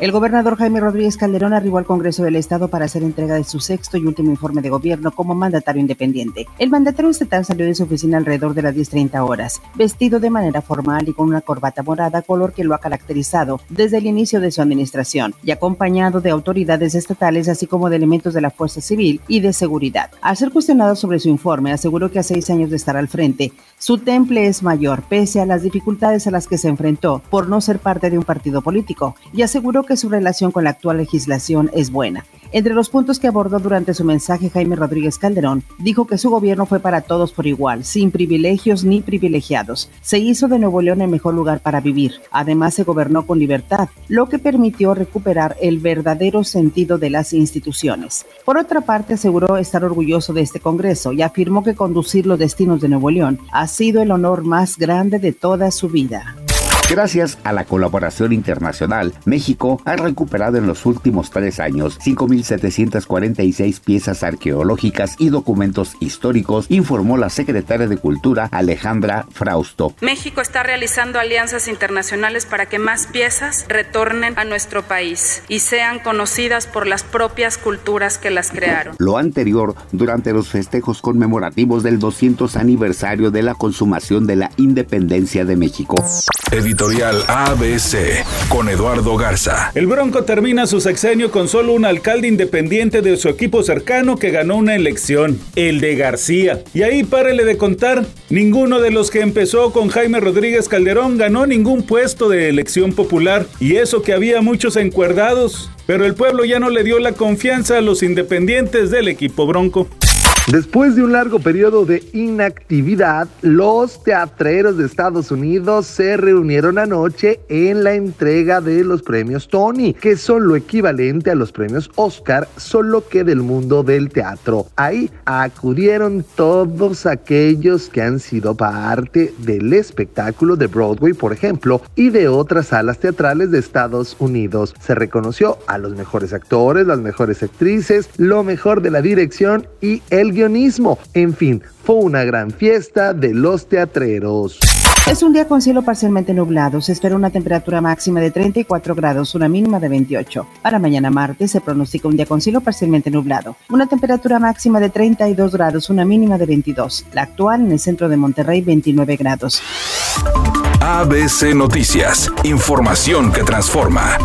El gobernador Jaime Rodríguez Calderón arribó al Congreso del Estado para hacer entrega de su sexto y último informe de gobierno como mandatario independiente. El mandatario estatal salió de su oficina alrededor de las 10.30 horas, vestido de manera formal y con una corbata morada, color que lo ha caracterizado desde el inicio de su administración, y acompañado de autoridades estatales así como de elementos de la Fuerza Civil y de Seguridad. Al ser cuestionado sobre su informe, aseguró que a seis años de estar al frente, su temple es mayor, pese a las dificultades a las que se enfrentó por no ser parte de un partido político, y aseguró que que su relación con la actual legislación es buena. Entre los puntos que abordó durante su mensaje Jaime Rodríguez Calderón, dijo que su gobierno fue para todos por igual, sin privilegios ni privilegiados. Se hizo de Nuevo León el mejor lugar para vivir. Además, se gobernó con libertad, lo que permitió recuperar el verdadero sentido de las instituciones. Por otra parte, aseguró estar orgulloso de este Congreso y afirmó que conducir los destinos de Nuevo León ha sido el honor más grande de toda su vida. Gracias a la colaboración internacional, México ha recuperado en los últimos tres años 5.746 piezas arqueológicas y documentos históricos, informó la secretaria de Cultura Alejandra Frausto. México está realizando alianzas internacionales para que más piezas retornen a nuestro país y sean conocidas por las propias culturas que las crearon. Lo anterior durante los festejos conmemorativos del 200 aniversario de la consumación de la independencia de México. Editorial ABC con Eduardo Garza. El Bronco termina su sexenio con solo un alcalde independiente de su equipo cercano que ganó una elección, el de García. Y ahí párele de contar, ninguno de los que empezó con Jaime Rodríguez Calderón ganó ningún puesto de elección popular. Y eso que había muchos encuerdados. Pero el pueblo ya no le dio la confianza a los independientes del equipo Bronco. Después de un largo periodo de inactividad, los teatreros de Estados Unidos se reunieron anoche en la entrega de los premios Tony, que son lo equivalente a los premios Oscar, solo que del mundo del teatro. Ahí acudieron todos aquellos que han sido parte del espectáculo de Broadway, por ejemplo, y de otras salas teatrales de Estados Unidos. Se reconoció a los mejores actores, las mejores actrices, lo mejor de la dirección y el en fin, fue una gran fiesta de los teatreros. Es un día con cielo parcialmente nublado. Se espera una temperatura máxima de 34 grados, una mínima de 28. Para mañana martes se pronostica un día con cielo parcialmente nublado. Una temperatura máxima de 32 grados, una mínima de 22. La actual en el centro de Monterrey, 29 grados. ABC Noticias. Información que transforma.